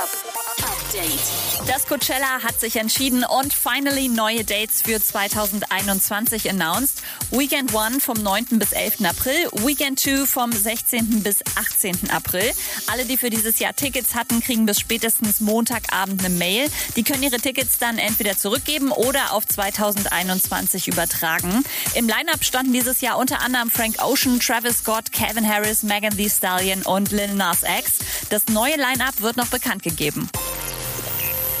Hub. Update. Das Coachella hat sich entschieden und finally neue Dates für 2021 announced. Weekend 1 vom 9. bis 11. April, Weekend 2 vom 16. bis 18. April. Alle, die für dieses Jahr Tickets hatten, kriegen bis spätestens Montagabend eine Mail. Die können ihre Tickets dann entweder zurückgeben oder auf 2021 übertragen. Im Line-Up standen dieses Jahr unter anderem Frank Ocean, Travis Scott, Calvin Harris, Megan Thee Stallion und Lil Nas X. Das neue Line-Up wird noch bekannt gegeben.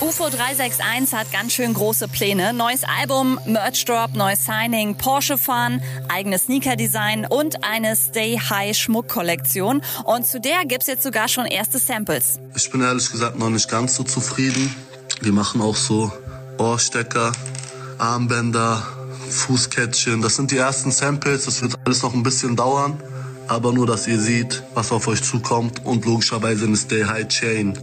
UFO 361 hat ganz schön große Pläne. Neues Album, Merch Drop, neues Signing, Porsche fahren, eigenes Sneaker-Design und eine Stay High Schmuckkollektion. Und zu der gibt's jetzt sogar schon erste Samples. Ich bin ehrlich gesagt noch nicht ganz so zufrieden. Wir machen auch so Ohrstecker, Armbänder, Fußkettchen. Das sind die ersten Samples. Das wird alles noch ein bisschen dauern. Aber nur, dass ihr seht, was auf euch zukommt und logischerweise eine Stay High Chain.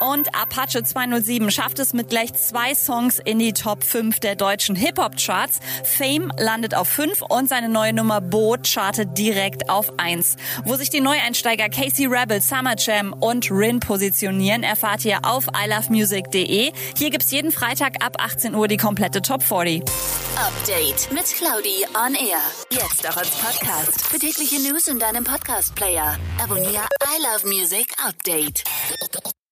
Und Apache 207 schafft es mit gleich zwei Songs in die Top 5 der deutschen Hip-Hop-Charts. Fame landet auf 5 und seine neue Nummer Boot chartet direkt auf 1. Wo sich die Neueinsteiger Casey Rebel, Summer Jam und Rin positionieren, erfahrt ihr auf ilovemusic.de. Hier gibt's jeden Freitag ab 18 Uhr die komplette Top 40. Update mit Claudi on Air. Jetzt auch als Podcast. Für tägliche News in deinem Podcast-Player. Abonniere I Love Music Update.